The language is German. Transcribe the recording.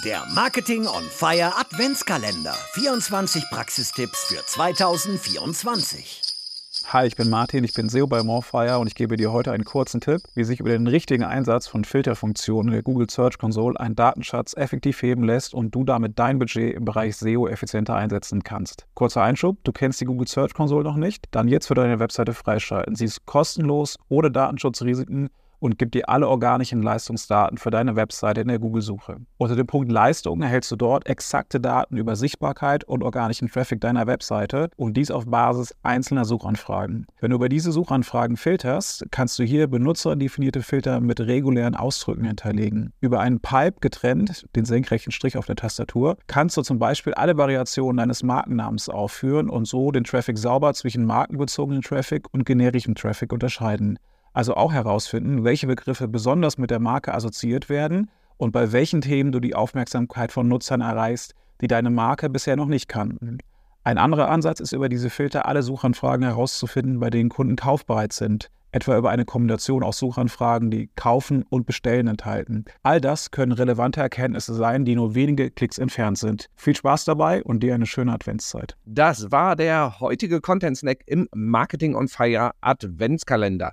Der Marketing on Fire Adventskalender. 24 Praxistipps für 2024. Hi, ich bin Martin, ich bin SEO bei Morefire und ich gebe dir heute einen kurzen Tipp, wie sich über den richtigen Einsatz von Filterfunktionen in der Google Search Console ein Datenschatz effektiv heben lässt und du damit dein Budget im Bereich SEO effizienter einsetzen kannst. Kurzer Einschub, du kennst die Google Search Console noch nicht? Dann jetzt für deine Webseite freischalten. Sie ist kostenlos, ohne Datenschutzrisiken und gibt dir alle organischen Leistungsdaten für deine Webseite in der Google-Suche. Unter dem Punkt Leistung erhältst du dort exakte Daten über Sichtbarkeit und organischen Traffic deiner Webseite und dies auf Basis einzelner Suchanfragen. Wenn du über diese Suchanfragen filterst, kannst du hier benutzerdefinierte Filter mit regulären Ausdrücken hinterlegen. Über einen Pipe getrennt, den senkrechten Strich auf der Tastatur, kannst du zum Beispiel alle Variationen deines Markennamens aufführen und so den Traffic sauber zwischen markenbezogenen Traffic und generischem Traffic unterscheiden also auch herausfinden, welche Begriffe besonders mit der Marke assoziiert werden und bei welchen Themen du die Aufmerksamkeit von Nutzern erreichst, die deine Marke bisher noch nicht kannten. Ein anderer Ansatz ist über diese Filter alle Suchanfragen herauszufinden, bei denen Kunden kaufbereit sind, etwa über eine Kombination aus Suchanfragen, die kaufen und bestellen enthalten. All das können relevante Erkenntnisse sein, die nur wenige Klicks entfernt sind. Viel Spaß dabei und dir eine schöne Adventszeit. Das war der heutige Content Snack im Marketing on Fire Adventskalender.